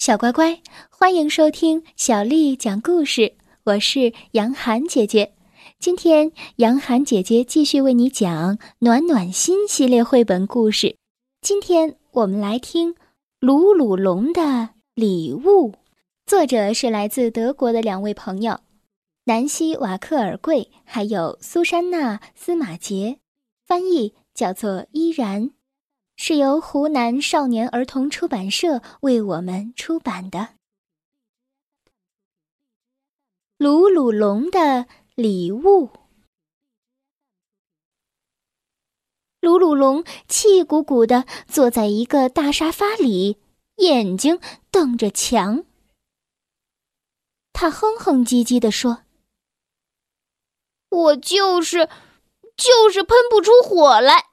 小乖乖，欢迎收听小丽讲故事。我是杨涵姐姐，今天杨涵姐姐继续为你讲《暖暖心》系列绘本故事。今天我们来听《鲁鲁龙的礼物》，作者是来自德国的两位朋友，南希·瓦克尔贵，还有苏珊娜·司马杰，翻译叫做依然。是由湖南少年儿童出版社为我们出版的《鲁鲁龙的礼物》。鲁鲁龙气鼓鼓的坐在一个大沙发里，眼睛瞪着墙。他哼哼唧唧的说：“我就是，就是喷不出火来。”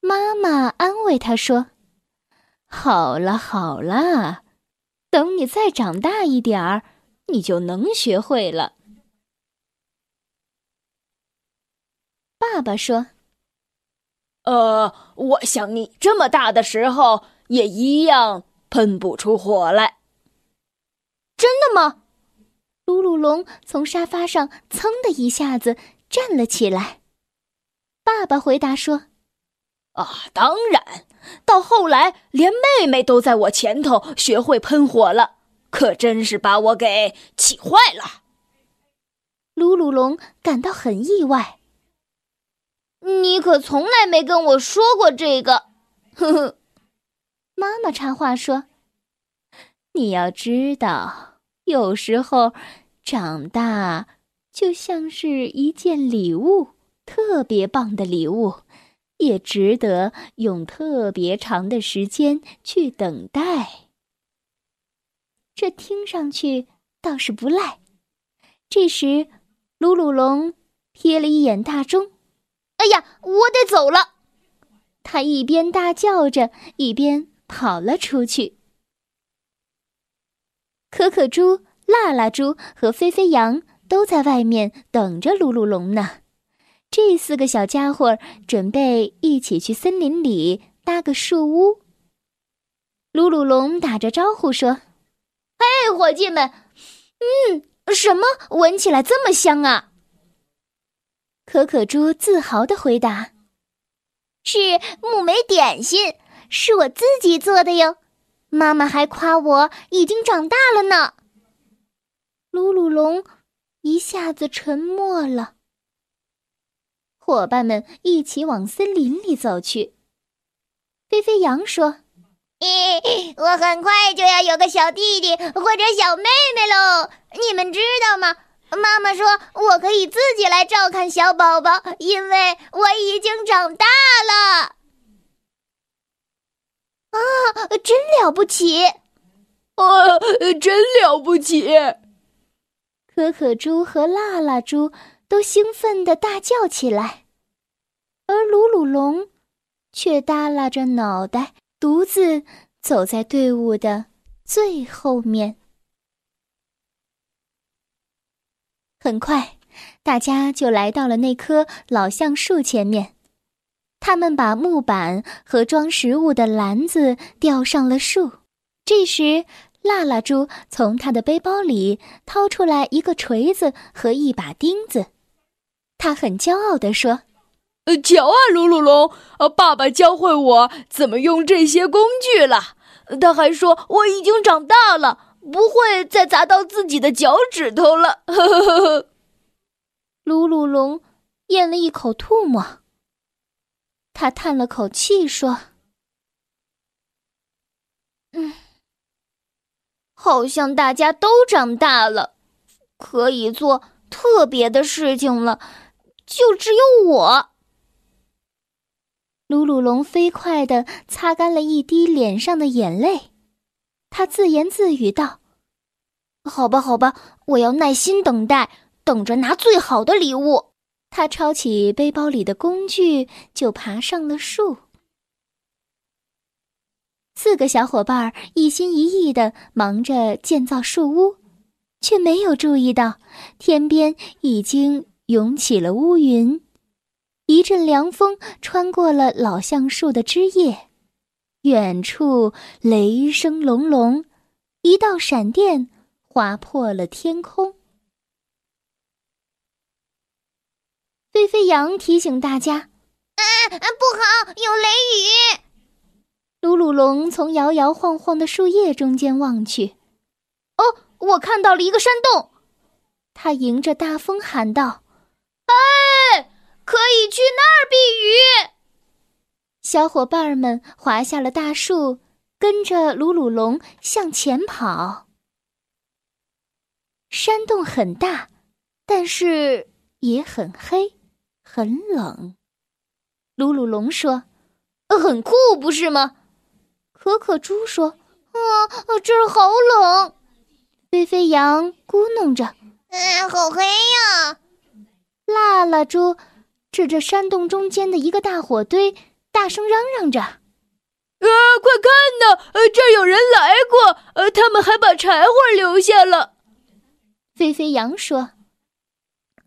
妈妈安慰他说：“好了好了，等你再长大一点儿，你就能学会了。”爸爸说：“呃，我想你这么大的时候也一样喷不出火来。”真的吗？鲁鲁龙从沙发上噌的一下子站了起来。爸爸回答说。啊，当然！到后来，连妹妹都在我前头学会喷火了，可真是把我给气坏了。鲁鲁龙感到很意外。你可从来没跟我说过这个，呵呵。妈妈插话说：“你要知道，有时候长大就像是一件礼物，特别棒的礼物。”也值得用特别长的时间去等待。这听上去倒是不赖。这时，鲁鲁龙瞥了一眼大钟，“哎呀，我得走了！”他一边大叫着，一边跑了出去。可可猪、辣辣猪和飞飞羊都在外面等着鲁鲁龙呢。这四个小家伙准备一起去森林里搭个树屋。鲁鲁龙打着招呼说：“嘿，伙计们，嗯，什么闻起来这么香啊？”可可猪自豪的回答：“是木莓点心，是我自己做的哟。妈妈还夸我已经长大了呢。”鲁鲁龙一下子沉默了。伙伴们一起往森林里走去。飞飞羊说：“咦，我很快就要有个小弟弟或者小妹妹喽！你们知道吗？妈妈说我可以自己来照看小宝宝，因为我已经长大了。”啊，真了不起！啊，真了不起！可可猪和辣辣猪。都兴奋地大叫起来，而鲁鲁龙却耷拉着脑袋，独自走在队伍的最后面。很快，大家就来到了那棵老橡树前面。他们把木板和装食物的篮子吊上了树。这时，辣辣猪从他的背包里掏出来一个锤子和一把钉子。他很骄傲地说：“呃，瞧啊，鲁鲁龙，呃，爸爸教会我怎么用这些工具了。他还说我已经长大了，不会再砸到自己的脚趾头了。”呵呵呵呵。鲁鲁龙咽了一口唾沫，他叹了口气说：“嗯，好像大家都长大了，可以做特别的事情了。”就只有我。鲁鲁龙飞快的擦干了一滴脸上的眼泪，他自言自语道：“好吧，好吧，我要耐心等待，等着拿最好的礼物。”他抄起背包里的工具，就爬上了树。四个小伙伴一心一意的忙着建造树屋，却没有注意到天边已经。涌起了乌云，一阵凉风穿过了老橡树的枝叶，远处雷声隆隆，一道闪电划破了天空。飞飞羊提醒大家：“啊，不好，有雷雨！”鲁鲁龙从摇摇晃晃的树叶中间望去，哦，我看到了一个山洞。他迎着大风喊道：“哎，可以去那儿避雨！”小伙伴们滑下了大树，跟着鲁鲁龙向前跑。山洞很大，但是也很黑，很冷。鲁鲁龙说：“很酷，不是吗？”可可猪说：“啊，这儿好冷。”飞飞羊咕哝着：“嗯，好黑呀！”辣辣猪指着山洞中间的一个大火堆。大声嚷嚷着：“啊，快看呐！呃，这儿有人来过，呃，他们还把柴火留下了。”飞飞羊说：“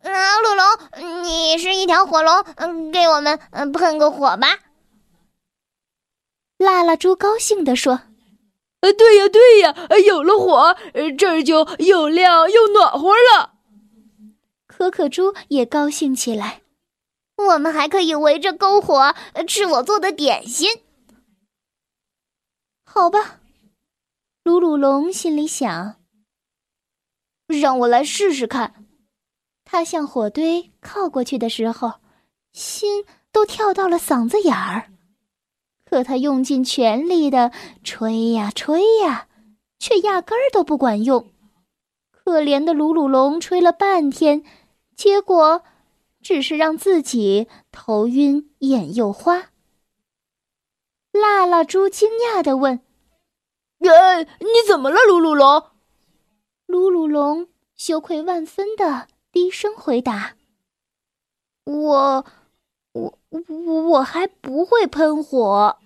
啊，鲁龙，你是一条火龙，嗯，给我们嗯喷个火吧。”辣辣猪高兴地说：“呃，对呀，对呀，有了火，这儿就又亮又暖和了。”可可猪也高兴起来。我们还可以围着篝火吃我做的点心。好吧，鲁鲁龙心里想。让我来试试看。他向火堆靠过去的时候，心都跳到了嗓子眼儿。可他用尽全力的吹呀吹呀，却压根儿都不管用。可怜的鲁鲁龙吹了半天，结果。只是让自己头晕眼又花。辣辣猪惊讶的问：“哎，你怎么了，鲁鲁龙？”鲁鲁龙羞愧万分的低声回答：“我，我，我我还不会喷火。”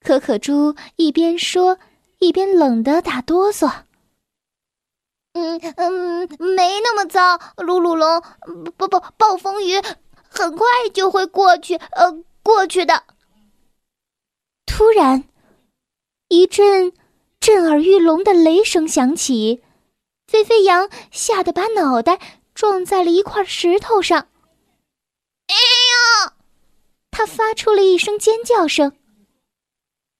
可可猪一边说，一边冷得打哆嗦。嗯嗯，没那么糟。鲁鲁龙，不不，暴风雨很快就会过去，呃，过去的。突然，一阵震耳欲聋的雷声响起，飞飞羊吓得把脑袋撞在了一块石头上。哎呀！他发出了一声尖叫声。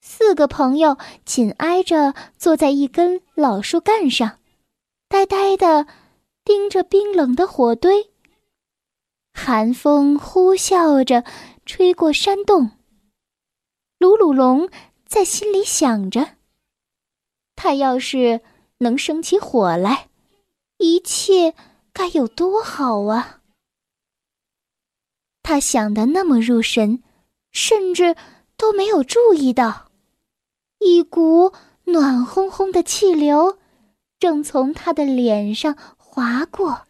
四个朋友紧挨着坐在一根老树干上。呆呆的盯着冰冷的火堆，寒风呼啸着吹过山洞。鲁鲁龙在心里想着：他要是能生起火来，一切该有多好啊！他想的那么入神，甚至都没有注意到，一股暖烘烘的气流。正从他的脸上划过，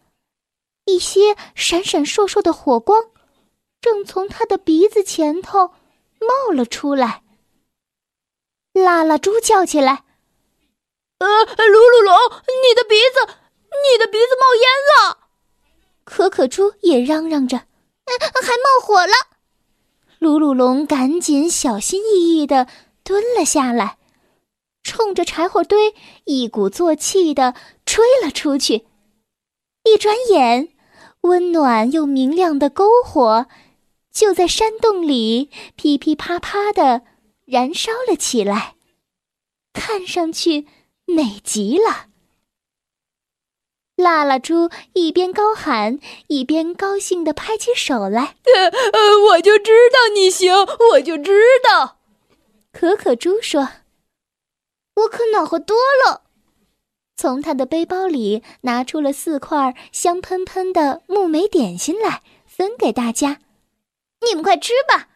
一些闪闪烁烁的火光，正从他的鼻子前头冒了出来。拉拉猪叫起来：“呃，鲁鲁龙，你的鼻子，你的鼻子冒烟了！”可可猪也嚷嚷着：“还冒火了！”鲁鲁龙赶紧小心翼翼的蹲了下来。冲着柴火堆一鼓作气的吹了出去，一转眼，温暖又明亮的篝火就在山洞里噼噼啪啪的燃烧了起来，看上去美极了。辣辣猪一边高喊，一边高兴的拍起手来：“呃，我就知道你行，我就知道。”可可猪说。我可暖和多了，从他的背包里拿出了四块香喷喷的木莓点心来，分给大家。你们快吃吧！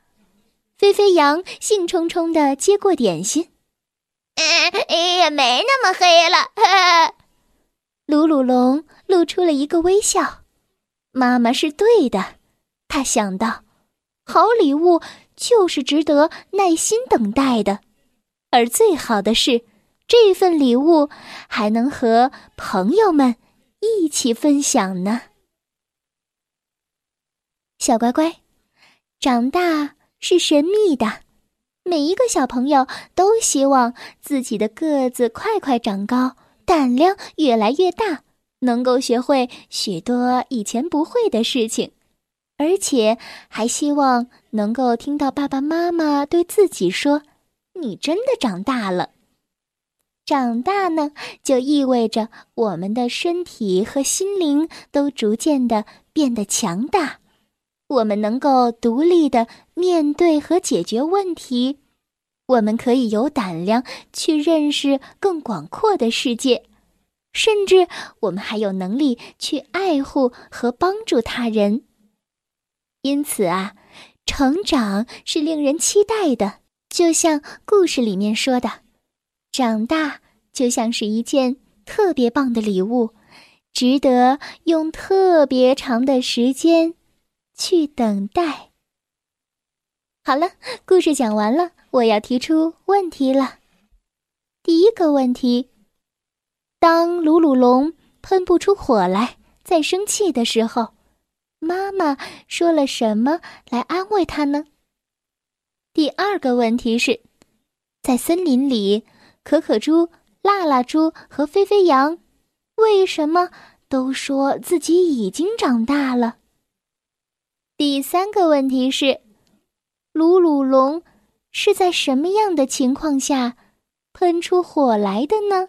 飞飞羊兴冲冲的接过点心。也没那么黑了。鲁鲁龙露出了一个微笑。妈妈是对的，他想到，好礼物就是值得耐心等待的，而最好的是。这份礼物还能和朋友们一起分享呢，小乖乖，长大是神秘的，每一个小朋友都希望自己的个子快快长高，胆量越来越大，能够学会许多以前不会的事情，而且还希望能够听到爸爸妈妈对自己说：“你真的长大了。”长大呢，就意味着我们的身体和心灵都逐渐的变得强大，我们能够独立的面对和解决问题，我们可以有胆量去认识更广阔的世界，甚至我们还有能力去爱护和帮助他人。因此啊，成长是令人期待的，就像故事里面说的。长大就像是一件特别棒的礼物，值得用特别长的时间去等待。好了，故事讲完了，我要提出问题了。第一个问题：当鲁鲁龙喷不出火来，在生气的时候，妈妈说了什么来安慰他呢？第二个问题是，在森林里。可可猪、辣辣猪和菲菲羊，为什么都说自己已经长大了？第三个问题是，鲁鲁龙是在什么样的情况下喷出火来的呢？